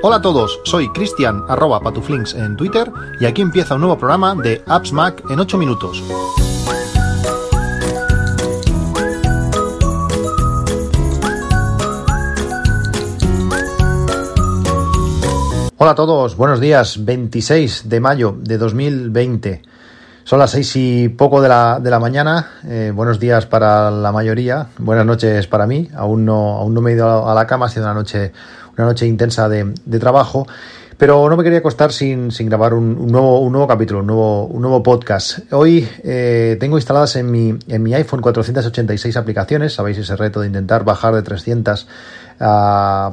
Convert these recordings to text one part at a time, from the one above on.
Hola a todos, soy Cristian arroba patuflinks en Twitter y aquí empieza un nuevo programa de Apps Mac en 8 minutos. Hola a todos, buenos días, 26 de mayo de 2020. Son las seis y poco de la, de la mañana. Eh, buenos días para la mayoría. Buenas noches para mí. Aún no, aún no me he ido a la cama. Ha sido una noche, una noche intensa de, de trabajo. Pero no me quería acostar sin, grabar un, nuevo, capítulo, un nuevo, podcast. Hoy eh, tengo instaladas en mi, en mi iPhone 486 aplicaciones. Sabéis ese reto de intentar bajar de 300 uh,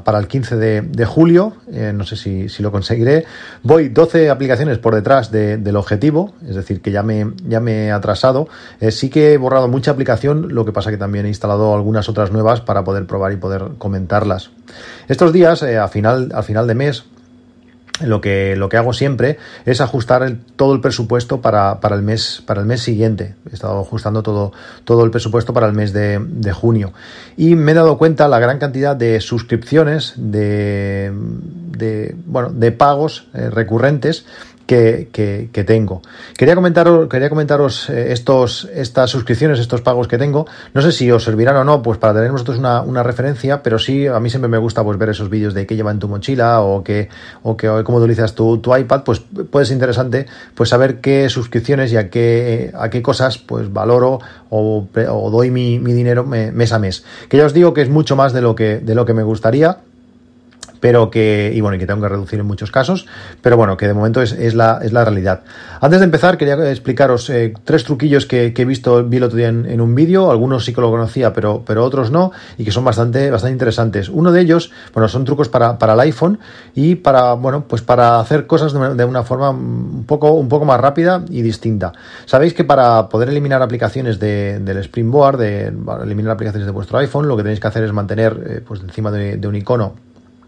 para el 15 de, julio. Eh, no sé si, lo conseguiré. Voy 12 aplicaciones por detrás de, del objetivo, es decir, que ya me, ya me he atrasado. Eh, sí que he borrado mucha aplicación, lo que pasa que también he instalado algunas otras nuevas para poder probar y poder comentarlas. Estos días, a final, al final de mes, lo que, lo que hago siempre es ajustar todo el presupuesto para, para, el mes, para el mes siguiente. He estado ajustando todo, todo el presupuesto para el mes de, de junio. Y me he dado cuenta la gran cantidad de suscripciones, de, de, bueno, de pagos eh, recurrentes que, que, tengo. Quería comentaros, quería comentaros eh, estos, estas suscripciones, estos pagos que tengo. No sé si os servirán o no, pues para tener nosotros una, una referencia, pero sí, a mí siempre me gusta pues ver esos vídeos de qué lleva en tu mochila o que, o que cómo utilizas tu, tu iPad, pues puede ser interesante pues saber qué suscripciones y a qué, a qué cosas pues valoro o, o doy mi, mi dinero mes a mes. Que ya os digo que es mucho más de lo que, de lo que me gustaría pero que, y bueno, y que tengo que reducir en muchos casos, pero bueno, que de momento es, la, es la realidad. Antes de empezar, quería explicaros eh, tres truquillos que, he visto, vi el otro día en, un vídeo, algunos sí que lo conocía, pero, pero otros no, y que son bastante, bastante interesantes. Uno de ellos, bueno, son trucos para, para el iPhone y para, bueno, pues para hacer cosas de, una forma un poco, un poco más rápida y distinta. Sabéis que para poder eliminar aplicaciones de, del Springboard, de eliminar aplicaciones de vuestro iPhone, lo que tenéis que hacer es mantener eh, pues encima de, un icono eh,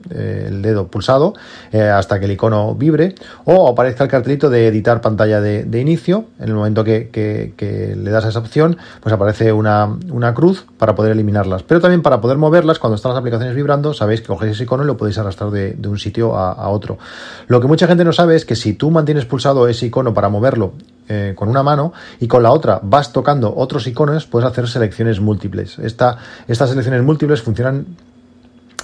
el dedo pulsado eh, hasta que el icono vibre o aparezca el cartelito de editar pantalla de, inicio. En el momento que, le das a esa opción, pues aparece una, una, cruz para poder eliminarlas. Pero también para poder moverlas, cuando están las aplicaciones vibrando, sabéis que cogéis ese icono y lo podéis arrastrar de, un sitio a, otro. Lo que mucha gente no sabe es que si tú mantienes pulsado ese icono para moverlo eh, con una mano y con la otra vas tocando otros iconos, puedes hacer selecciones múltiples. Esta, estas selecciones múltiples funcionan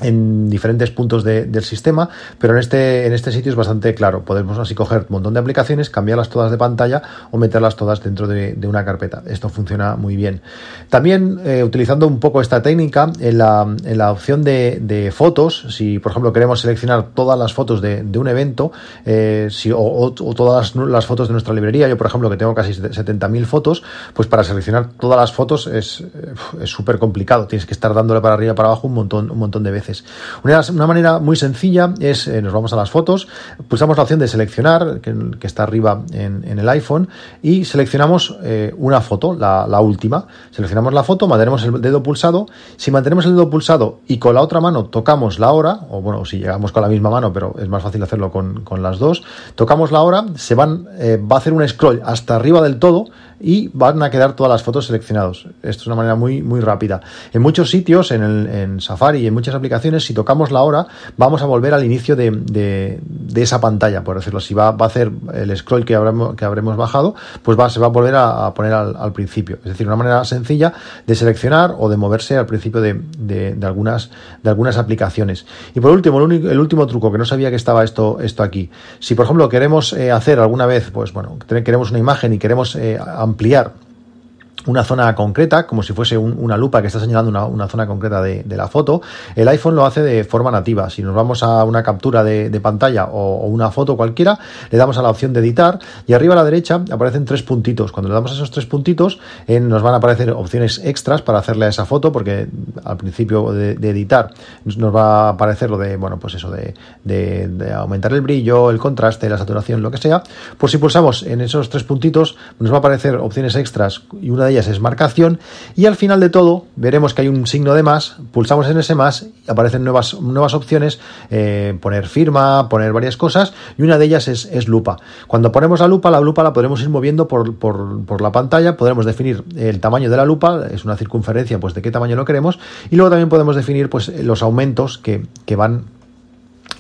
en diferentes puntos de, del sistema, pero en este, en este sitio es bastante claro. Podemos así coger un montón de aplicaciones, cambiarlas todas de pantalla o meterlas todas dentro de, una carpeta. Esto funciona muy bien. También eh, utilizando un poco esta técnica, en la, en la opción de, fotos, si por ejemplo queremos seleccionar todas las fotos de, un evento, eh, si, o, todas las fotos de nuestra librería, yo por ejemplo que tengo casi 70.000 fotos, pues para seleccionar todas las fotos es súper complicado. Tienes que estar dándole para arriba y para abajo un montón, un montón de veces. Una, una manera muy sencilla es, eh, nos vamos a las fotos, pulsamos la opción de seleccionar, que, que está arriba en, en, el iPhone, y seleccionamos eh, una foto, la, la, última. Seleccionamos la foto, mantenemos el dedo pulsado. Si mantenemos el dedo pulsado y con la otra mano tocamos la hora, o bueno, si llegamos con la misma mano, pero es más fácil hacerlo con, con las dos, tocamos la hora, se van, eh, va a hacer un scroll hasta arriba del todo, y van a quedar todas las fotos seleccionadas. Esto es una manera muy, muy rápida. En muchos sitios, en, el, en Safari y en muchas aplicaciones, si tocamos la hora, vamos a volver al inicio de, de, de esa pantalla, por decirlo así. Va, va, a hacer el scroll que habremos, que habremos bajado, pues va, se va a volver a, poner al, al, principio. Es decir, una manera sencilla de seleccionar o de moverse al principio de, de, de algunas, de algunas aplicaciones. Y por último, el, único, el, último truco, que no sabía que estaba esto, esto aquí. Si, por ejemplo, queremos eh, hacer alguna vez, pues bueno, queremos una imagen y queremos eh, ampliar ampliar una zona concreta, como si fuese un, una lupa que está señalando una, una zona concreta de, de, la foto, el iPhone lo hace de forma nativa. Si nos vamos a una captura de, de pantalla o, una foto cualquiera, le damos a la opción de editar y arriba a la derecha aparecen tres puntitos. Cuando le damos a esos tres puntitos, eh, nos van a aparecer opciones extras para hacerle a esa foto, porque al principio de, de editar nos va a aparecer lo de, bueno, pues eso, de, aumentar el brillo, el contraste, la saturación, lo que sea. Pues si pulsamos en esos tres puntitos, nos va a aparecer opciones extras y una de es marcación y al final de todo veremos que hay un signo de más, pulsamos en ese más aparecen nuevas, nuevas opciones, eh, poner firma, poner varias cosas y una de ellas es, lupa. Cuando ponemos la lupa, la lupa la podremos ir moviendo por, por, la pantalla, podremos definir el tamaño de la lupa, es una circunferencia pues de qué tamaño lo queremos y luego también podemos definir pues los aumentos que, que van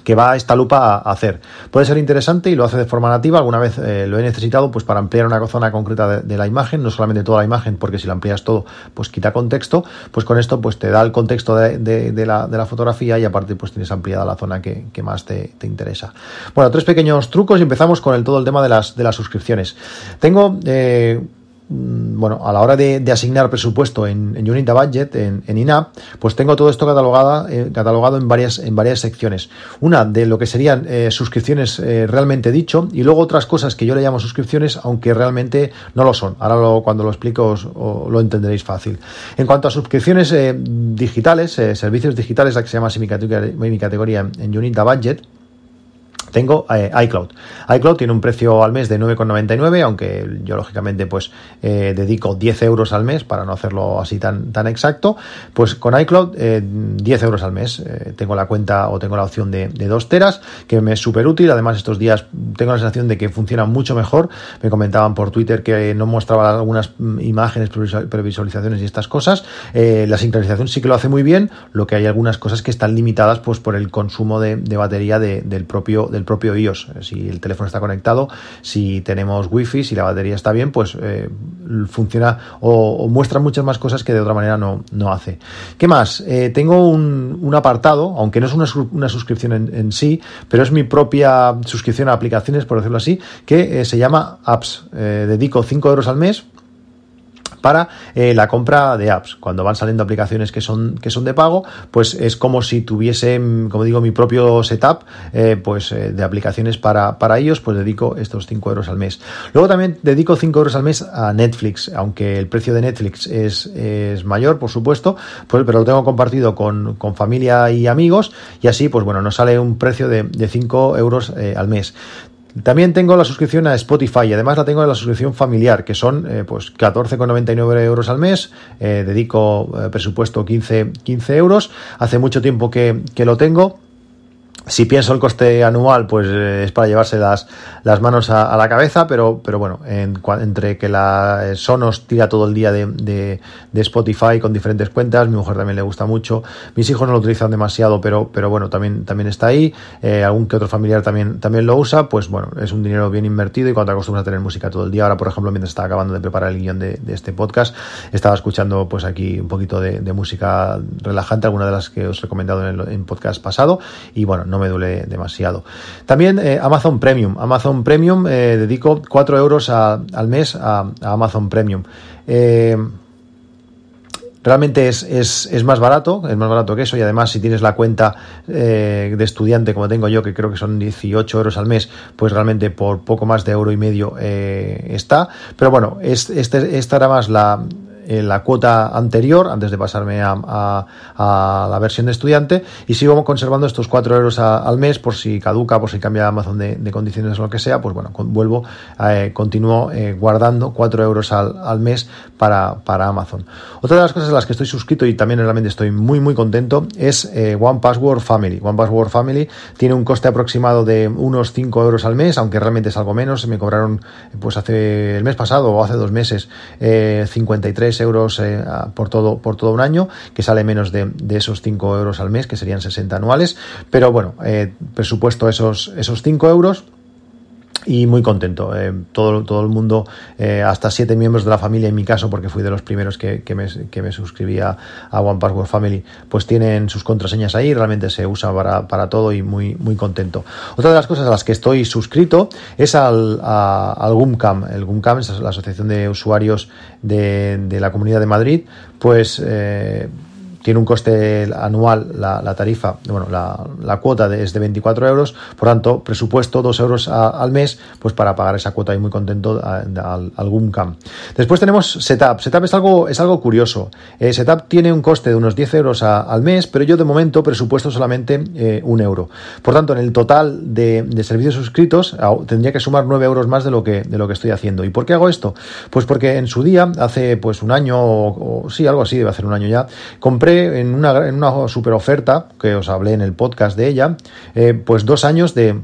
que va esta lupa a hacer. Puede ser interesante y lo hace de forma nativa. Alguna vez eh, lo he necesitado pues para ampliar una zona concreta de, la imagen, no solamente toda la imagen, porque si la amplías todo, pues quita contexto. Pues con esto pues te da el contexto de, la, fotografía y aparte pues tienes ampliada la zona que, más te, interesa. Bueno, tres pequeños trucos y empezamos con el, todo el tema de las, de las suscripciones. Tengo eh, bueno, a la hora de, asignar presupuesto en, en Budget, en, INAP, pues tengo todo esto catalogada, eh, catalogado en varias, en varias secciones. Una de lo que serían eh, suscripciones eh, realmente dicho y luego otras cosas que yo le llamo suscripciones, aunque realmente no lo son. Ahora cuando lo explico os, lo entenderéis fácil. En cuanto a suscripciones digitales, servicios digitales, la que se llama mi categoría, mi categoría en Unit Budget, tengo eh, iCloud. iCloud tiene un precio al mes de 9,99, aunque yo lógicamente pues eh, dedico 10 euros al mes para no hacerlo así tan, tan exacto. Pues con iCloud 10 eh, euros al mes. tengo la cuenta o tengo la opción de, de 2 teras, que me es súper útil. Además estos días tengo la sensación de que funciona mucho mejor. Me comentaban por Twitter que no mostraba algunas mm, imágenes, previsualizaciones y estas cosas. la sincronización sí que lo hace muy bien, lo que hay algunas cosas que están limitadas pues por el consumo de, batería del propio propio iOS. Si el teléfono está conectado, si tenemos wifi, si la batería está bien, pues eh, funciona o, muestra muchas más cosas que de otra manera no, no hace. ¿Qué más? Eh, tengo un, apartado, aunque no es una, suscripción en, sí, pero es mi propia suscripción a aplicaciones, por decirlo así, que eh, se llama Apps. dedico 5 euros al mes para eh, la compra de apps. Cuando van saliendo aplicaciones que son, que son de pago, pues es como si tuviese, mm, como digo, mi propio setup eh, pues, eh, de aplicaciones para, para ellos, pues dedico estos 5 euros al mes. Luego también dedico 5 euros al mes a Netflix, aunque el precio de Netflix es, es mayor, por supuesto, pues, pero lo tengo compartido con, con, familia y amigos y así, pues bueno, nos sale un precio de, de 5 euros al mes. También tengo la suscripción a Spotify y además la tengo en la suscripción familiar, que son eh, pues 14,99 euros al mes. Eh, dedico eh, presupuesto 15, 15 euros. Hace mucho tiempo que, que lo tengo si pienso el coste anual, pues eh, es para llevarse las, las manos a, la cabeza, pero, pero bueno, entre que la eh, Sonos tira todo el día de, de, Spotify con diferentes cuentas, mi mujer también le gusta mucho, mis hijos no lo utilizan demasiado, pero, pero bueno, también, también está ahí, eh, algún que otro familiar también, también lo usa, pues bueno, es un dinero bien invertido y cuando acostumbras a tener música todo el día, ahora por ejemplo, mientras estaba acabando de preparar el guion de, de este podcast, estaba escuchando pues aquí un poquito de, música relajante, alguna de las que os he recomendado en el en podcast pasado, y bueno, no me duele demasiado. También eh, Amazon Premium. Amazon Premium, eh, dedico 4 euros al mes a, Amazon Premium. Eh, realmente es, es, más barato, es más barato que eso y además si tienes la cuenta de estudiante como tengo yo, que creo que son 18 euros al mes, pues realmente por poco más de euro y medio está. Pero bueno, es, este, esta era más la, la cuota anterior, antes de pasarme a, la versión de estudiante, y sigo conservando estos 4 euros al mes por si caduca, por si cambia Amazon de, condiciones o lo que sea, pues bueno, vuelvo, eh, continúo eh, guardando 4 euros al, mes para, Amazon. Otra de las cosas a las que estoy suscrito y también realmente estoy muy muy contento es eh, One Password Family. One Password Family tiene un coste aproximado de unos 5 euros al mes, aunque realmente es algo menos, me cobraron pues hace el mes pasado o hace dos meses 53 euros eh, por, todo, por todo un año, que sale menos de, esos 5 euros al mes, que serían 60 anuales. Pero bueno, eh, presupuesto esos, esos 5 euros y muy contento. Eh, todo, todo el mundo, eh, hasta siete miembros de la familia, en mi caso, porque fui de los primeros que, que, me, que me suscribía a One Password Family, pues tienen sus contraseñas ahí, realmente se usa para, para, todo y muy, muy contento. Otra de las cosas a las que estoy suscrito es al, al GUMCAM. El GUMCAM es la Asociación de Usuarios de, de la Comunidad de Madrid, pues... Eh, tiene un coste anual la, tarifa, bueno, la, cuota es de 24 euros, por tanto, presupuesto 2 euros al mes, pues para pagar esa cuota y muy contento al, algún cam. Después tenemos Setup. Setup es algo, es algo curioso. Eh, Setup tiene un coste de unos 10 euros al mes, pero yo de momento presupuesto solamente eh, un euro. Por tanto, en el total de, servicios suscritos tendría que sumar 9 euros más de lo, que, de lo que estoy haciendo. ¿Y por qué hago esto? Pues porque en su día, hace pues un año, o, sí, algo así, debe hacer un año ya, compré en una, super oferta, que os hablé en el podcast de ella, eh, pues dos años de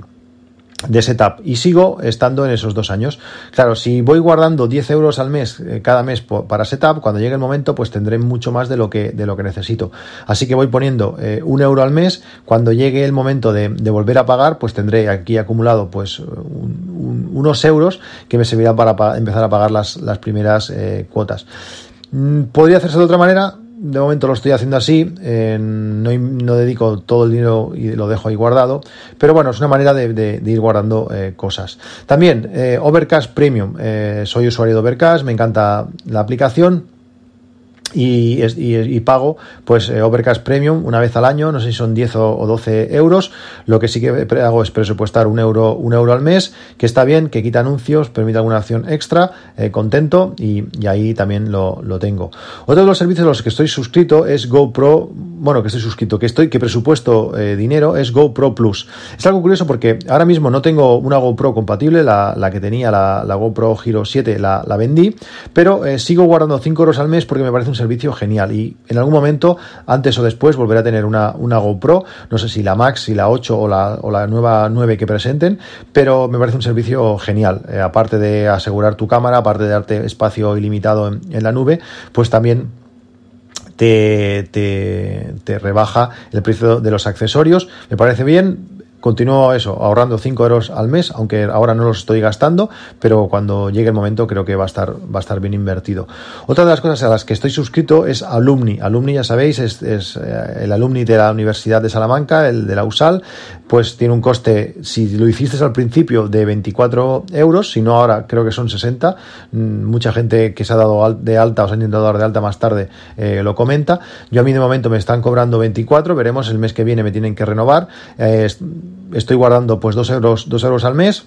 de setup y sigo estando en esos dos años. Claro, si voy guardando 10 euros al mes, eh, cada mes para setup, cuando llegue el momento, pues tendré mucho más de lo que, de lo que necesito. Así que voy poniendo eh, un euro al mes. Cuando llegue el momento de, volver a pagar, pues tendré aquí acumulado pues unos euros que me servirán para, empezar a pagar las, las primeras cuotas. Mm, ¿Podría hacerse de otra manera? De momento lo estoy haciendo así, no, dedico todo el dinero y lo dejo ahí guardado, pero bueno, es una manera de, ir guardando eh, cosas. También, eh, Overcast Premium, eh, soy usuario de Overcast, me encanta la aplicación y, pago pues eh, Overcast Premium una vez al año, no sé si son 10 o, 12 euros. Lo que sí que hago es presupuestar un euro, un euro al mes, que está bien, que quita anuncios, permite alguna acción extra, eh, contento y, ahí también lo, tengo. Otro de los servicios a los que estoy suscrito es GoPro, bueno, que estoy suscrito, que estoy, que presupuesto eh, dinero, es GoPro Plus. Es algo curioso porque ahora mismo no tengo una GoPro compatible, la, que tenía la, GoPro Hero 7 la, vendí, pero sigo guardando 5 euros al mes porque me parece un servicio genial y en algún momento, antes o después, volveré a tener una, una GoPro, no sé si la Max, si la 8 o la, o la nueva 9 que presenten, pero me parece un servicio genial. Eh, aparte de asegurar tu cámara, aparte de darte espacio ilimitado en, en la nube, pues también te, te, te, rebaja el precio de los accesorios. Me parece bien. Continúo eso, ahorrando 5 euros al mes, aunque ahora no los estoy gastando, pero cuando llegue el momento creo que va a estar, va a estar bien invertido. Otra de las cosas a las que estoy suscrito es Alumni. Alumni, ya sabéis, es, eh, el alumni de la Universidad de Salamanca, el de la USAL, pues tiene un coste, si lo hiciste al principio, de 24 euros, si no ahora creo que son 60. Mm, mucha gente que se ha dado de alta o se ha intentado dar de alta más tarde eh, lo comenta. Yo a mí de momento me están cobrando 24, veremos el mes que viene me tienen que renovar. Eh, estoy guardando pues 2 euros, 2 euros al mes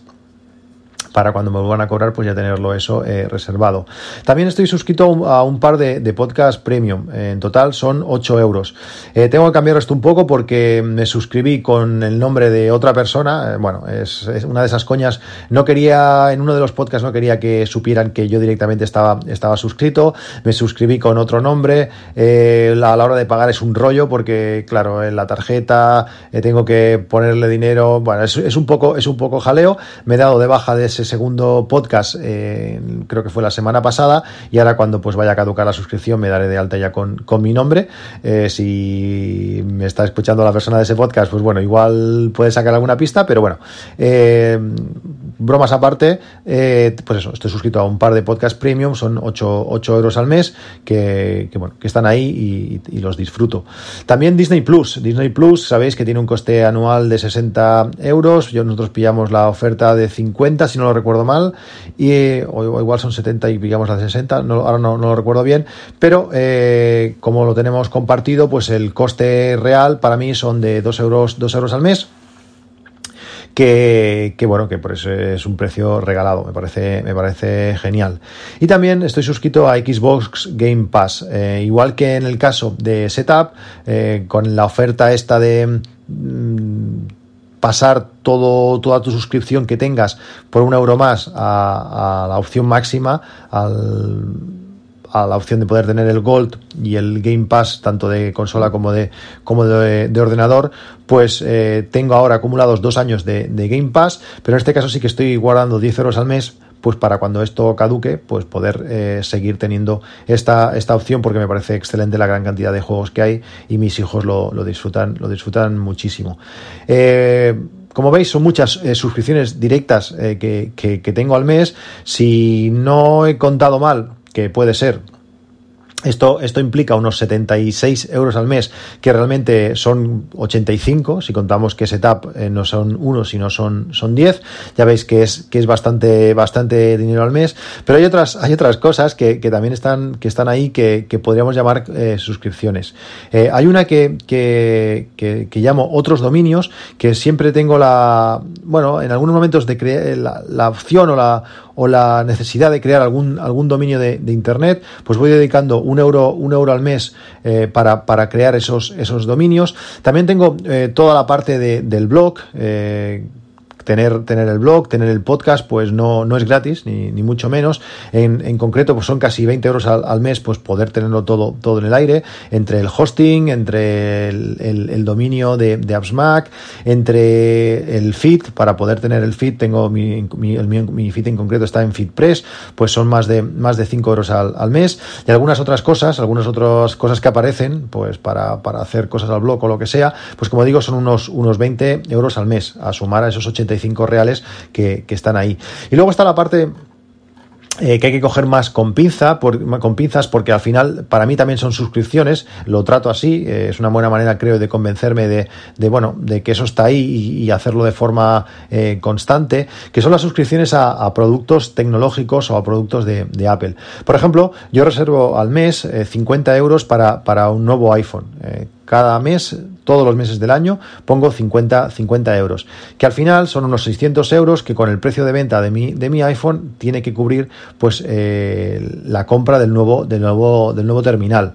para cuando me vuelvan a cobrar, pues ya tenerlo eso eh, reservado. También estoy suscrito a un, par de, de podcast premium. en total son 8 euros. Eh, tengo que cambiar esto un poco porque me suscribí con el nombre de otra persona. Eh, bueno, es, una de esas coñas. No quería, en uno de los podcasts no quería que supieran que yo directamente estaba, estaba suscrito. Me suscribí con otro nombre. A la hora de pagar es un rollo porque, claro, en la tarjeta tengo que ponerle dinero. Bueno, es, es, un poco, es un poco jaleo. Me he dado de baja de ese segundo podcast, eh, creo que fue la semana pasada, y ahora cuando pues vaya a caducar la suscripción me daré de alta ya con, con mi nombre. Eh, si me está escuchando la persona de ese podcast, pues bueno, igual puede sacar alguna pista, pero bueno, eh, bromas aparte, pues eso, estoy suscrito a un par de podcast premium, son 8, 8 euros al mes, que, bueno, que están ahí y, los disfruto. También Disney Plus, Disney Plus, sabéis que tiene un coste anual de 60 euros, yo, nosotros pillamos la oferta de 50, si no lo recuerdo mal, y o, igual son 70 y pillamos las 60, no, ahora no, lo recuerdo bien, pero eh, como lo tenemos compartido, pues el coste real para mí son de 2 euros, 2 euros al mes. Que, bueno, que por eso es un precio regalado, me parece, me parece genial. Y también estoy suscrito a Xbox Game Pass, eh, igual que en el caso de Setup, eh, con la oferta esta de mm, pasar todo, toda tu suscripción que tengas por un euro más a, la opción máxima, al, a la opción de poder tener el Gold y el Game Pass, tanto de consola como de, como de, ordenador, pues eh, tengo ahora acumulados dos años de, de, Game Pass, pero en este caso sí que estoy guardando 10 euros al mes pues para cuando esto caduque, pues poder eh, seguir teniendo esta, esta opción, porque me parece excelente la gran cantidad de juegos que hay y mis hijos lo, disfrutan, lo disfrutan muchísimo. Eh, como veis, son muchas eh, suscripciones directas que, que, tengo al mes. Si no he contado mal, que puede ser, Esto, esto implica unos 76 euros al mes, que realmente son 85, si contamos que setup eh, no son 1, sino son, son 10. Ya veis que es, que es bastante, bastante dinero al mes. Pero hay otras, hay otras cosas que, que también están, que están ahí que, que podríamos llamar eh, suscripciones. Eh, hay una que, que, que, llamo otros dominios, que siempre tengo la, bueno, en algunos momentos de crear la, la opción o la, o la necesidad de crear algún, algún dominio de, Internet, pues voy dedicando un euro, un euro al mes eh, para, para, crear esos, esos dominios. También tengo eh, toda la parte de, del blog. Tener, tener el blog, tener el podcast, pues no, no es gratis, ni, ni mucho menos. En, en, concreto, pues son casi 20 euros al, al, mes, pues poder tenerlo todo, todo en el aire, entre el hosting, entre el, el, dominio de, de AppsMac, entre el feed, para poder tener el feed, tengo mi, mi, el, mi, feed en concreto está en FeedPress, pues son más de, más de 5 euros al, al, mes. Y algunas otras cosas, algunas otras cosas que aparecen, pues para, para hacer cosas al blog o lo que sea, pues como digo, son unos, unos 20 euros al mes, a sumar a esos 80 reales que, están ahí. Y luego está la parte eh, que hay que coger más con pinza, con pinzas, porque al final para mí también son suscripciones, lo trato así, eh, es una buena manera creo de convencerme de, bueno, de que eso está ahí y, hacerlo de forma eh, constante, que son las suscripciones a, productos tecnológicos o a productos de, Apple. Por ejemplo, yo reservo al mes 50 euros para un nuevo iPhone. Cada mes todos los meses del año, pongo 50, 50 euros, que al final son unos 600 euros que con el precio de venta de mi, de mi iPhone tiene que cubrir pues eh, la compra del nuevo, del nuevo, del nuevo terminal.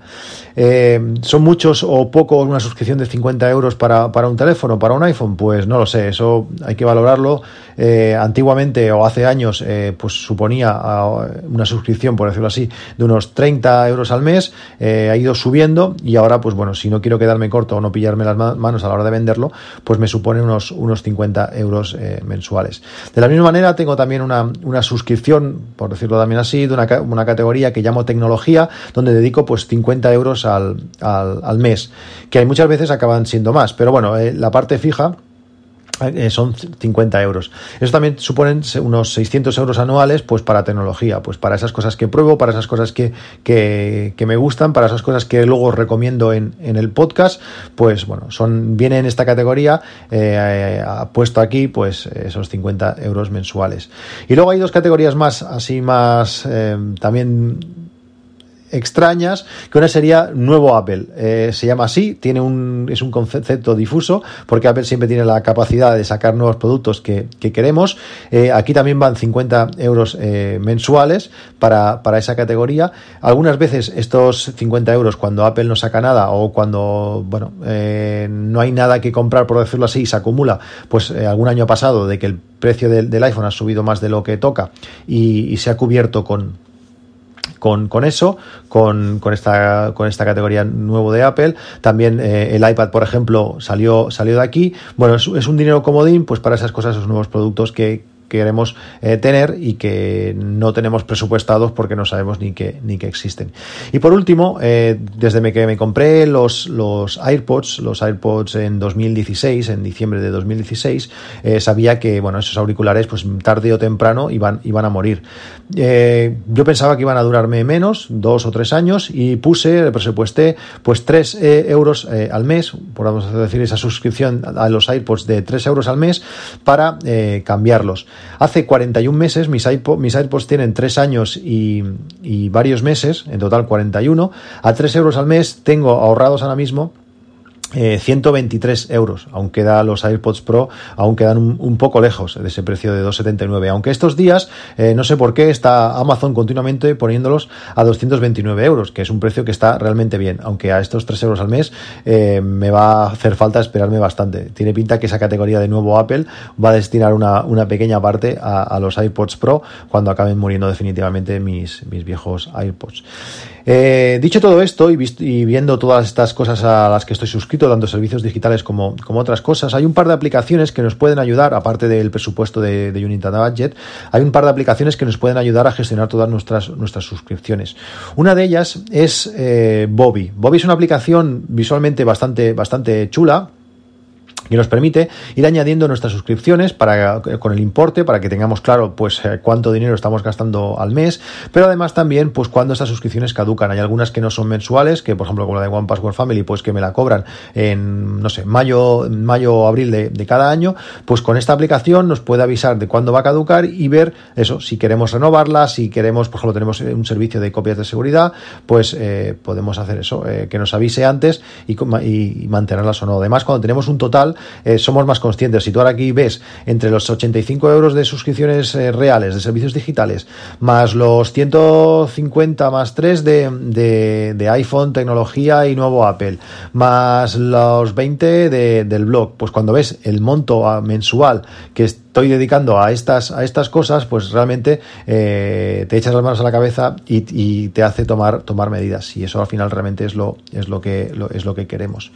Eh, ¿Son muchos o pocos una suscripción de 50 euros para, para, un teléfono, para un iPhone? Pues no lo sé, eso hay que valorarlo. Eh, antiguamente o hace años eh, pues suponía ah, una suscripción, por decirlo así, de unos 30 euros al mes, ha ido subiendo y ahora pues bueno, si no quiero quedarme corto o no pillarme las manos a la hora de venderlo, pues me supone unos, unos 50 euros mensuales. De la misma manera tengo también una, una suscripción, por decirlo también así, de una, una categoría que llamo tecnología, donde dedico pues 50 euros al, al, mes, que hay muchas veces acaban siendo más, pero bueno, eh, la parte fija eh, son 50 euros. Eso también suponen unos 600 euros anuales pues para tecnología, pues para esas cosas que pruebo, para esas cosas que, que, me gustan, para esas cosas que luego recomiendo en, en, el podcast, pues bueno, son viene en esta categoría, eh, puesto aquí pues esos 50 euros mensuales. Y luego hay dos categorías más, así más también extrañas, que una sería nuevo Apple. Eh, se llama así, tiene un, es un concepto difuso, porque Apple siempre tiene la capacidad de sacar nuevos productos que, que queremos. Eh, aquí también van 50 euros eh, mensuales para, para, esa categoría. Algunas veces estos 50 euros cuando Apple no saca nada o cuando, bueno, no hay nada que comprar, por decirlo así, se acumula, pues algún año pasado de que el precio del, iPhone ha subido más de lo que toca y se ha cubierto con, con, con eso, con, con, esta, con esta categoría nuevo de Apple. También eh, el iPad, por ejemplo, salió, salió de aquí. Bueno, es, es un dinero comodín pues para esas cosas, esos nuevos productos que, queremos eh, tener y que no tenemos presupuestados porque no sabemos ni que, ni que existen. Y por último, eh, desde que me compré los, los AirPods, los AirPods en 2016, en diciembre de 2016, eh, sabía que bueno, esos auriculares pues tarde o temprano iban, iban a morir. Eh, yo pensaba que iban a durarme menos, dos o tres años, y puse, presupuesté pues tres eh, euros al mes, podemos decir esa suscripción a los AirPods de tres euros al mes para cambiarlos. Hace 41 meses, mis, mis AirPods tienen 3 años y, y varios meses, en total 41. A 3 euros al mes tengo ahorrados ahora mismo eh, 123 euros, aún queda los AirPods Pro, aún quedan un, poco lejos de ese precio de 279. Aunque estos días, eh, no sé por qué, está Amazon continuamente poniéndolos a 229 euros, que es un precio que está realmente bien. Aunque a estos 3 euros al mes eh, me va a hacer falta esperarme bastante. Tiene pinta que esa categoría de nuevo Apple va a destinar una, pequeña parte a, los iPods Pro cuando acaben muriendo definitivamente mis, viejos AirPods. Eh, dicho todo esto y, viendo todas estas cosas a las que estoy suscrito, tanto servicios digitales como, como, otras cosas, hay un par de aplicaciones que nos pueden ayudar, aparte del presupuesto de, de Unity Budget, hay un par de aplicaciones que nos pueden ayudar a gestionar todas nuestras, nuestras suscripciones. Una de ellas es eh, Bobby. Bobby es una aplicación visualmente bastante, bastante chula que nos permite ir añadiendo nuestras suscripciones para, con el importe para que tengamos claro pues eh, cuánto dinero estamos gastando al mes, pero además también pues cuando estas suscripciones caducan. Hay algunas que no son mensuales, que por ejemplo como la de One Password Family, pues que me la cobran en, no sé, mayo, mayo o abril de, de cada año, pues con esta aplicación nos puede avisar de cuándo va a caducar y ver eso, si queremos renovarla, si queremos, por ejemplo, tenemos un servicio de copias de seguridad, pues eh, podemos hacer eso, eh, que nos avise antes y, y mantenerlas o no. Además, cuando tenemos un total, eh, somos más conscientes. Si tú ahora aquí ves entre los 85 euros de suscripciones eh, reales de servicios digitales, más los 150 más 3 de, de, iPhone, tecnología y nuevo Apple, más los 20 de, del blog, pues cuando ves el monto ah, mensual que estoy dedicando a estas, a estas cosas, pues realmente eh, te echas las manos a la cabeza y, te hace tomar, tomar medidas. Y eso al final realmente es lo, es lo, que, es lo que queremos.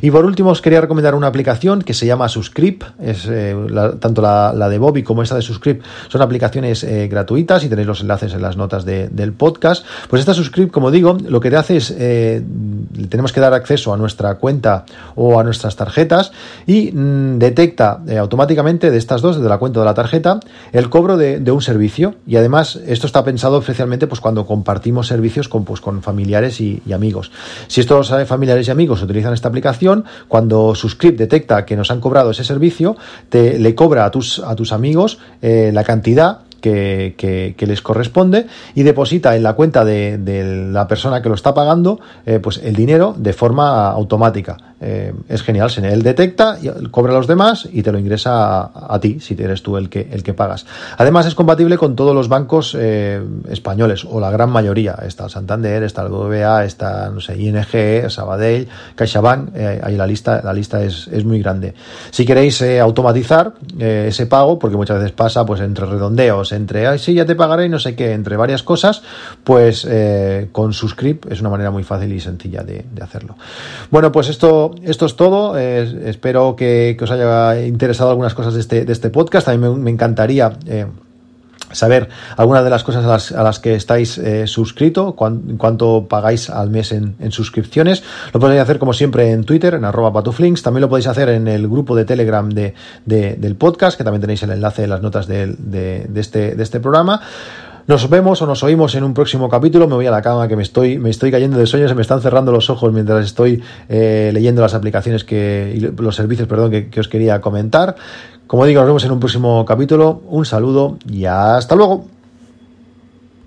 Y por último, os quería recomendar una aplicación que se llama Suscript. Es, eh, tanto la, de Bobby como esta de Suscript son aplicaciones eh, gratuitas y tenéis los enlaces en las notas del podcast. Pues esta Suscript, como digo, lo que te hace es, tenemos que dar acceso a nuestra cuenta o a nuestras tarjetas y mm, detecta automáticamente de estas dos de la cuenta de la tarjeta el cobro de, un servicio y además esto está pensado especialmente pues cuando compartimos servicios con, pues, con familiares y, amigos. Si estos familiares y amigos utilizan esta aplicación, cuando Suscript detecta que nos han cobrado ese servicio, te, le cobra a tus, a tus amigos eh, la cantidad que, les corresponde y deposita en la cuenta de, la persona que lo está pagando eh, pues el dinero de forma automática. Eh, es genial, él detecta, cobra a los demás y te lo ingresa a, ti, si eres tú el que, el que pagas. Además es compatible con todos los bancos eh, españoles, o la gran mayoría. Está el Santander, está el BBVA, está, no sé, ING, Sabadell, CaixaBank, ahí la lista, la lista es, es muy grande. Si queréis automatizar ese pago, porque muchas veces pasa pues entre redondeos, entre, ay, sí, ya te pagaré y no sé qué, entre varias cosas, pues eh, con Suscript es una manera muy fácil y sencilla de, hacerlo. Bueno, pues esto, esto es todo. espero que, os haya interesado algunas cosas de este, de este podcast. A mí me, encantaría. Eh, saber algunas de las cosas a las, que estáis eh, suscrito, cuánto pagáis al mes en, suscripciones. Lo podéis hacer como siempre en Twitter, en arroba patuflinks. También lo podéis hacer en el grupo de Telegram de, del podcast, que también tenéis el enlace en las notas de, este, de este programa. Nos vemos o nos oímos en un próximo capítulo. Me voy a la cama que me estoy, me estoy cayendo de sueño, se me están cerrando los ojos mientras estoy eh, leyendo las aplicaciones que, los servicios, perdón, que os quería comentar. Como digo, nos vemos en un próximo capítulo. Un saludo y hasta luego.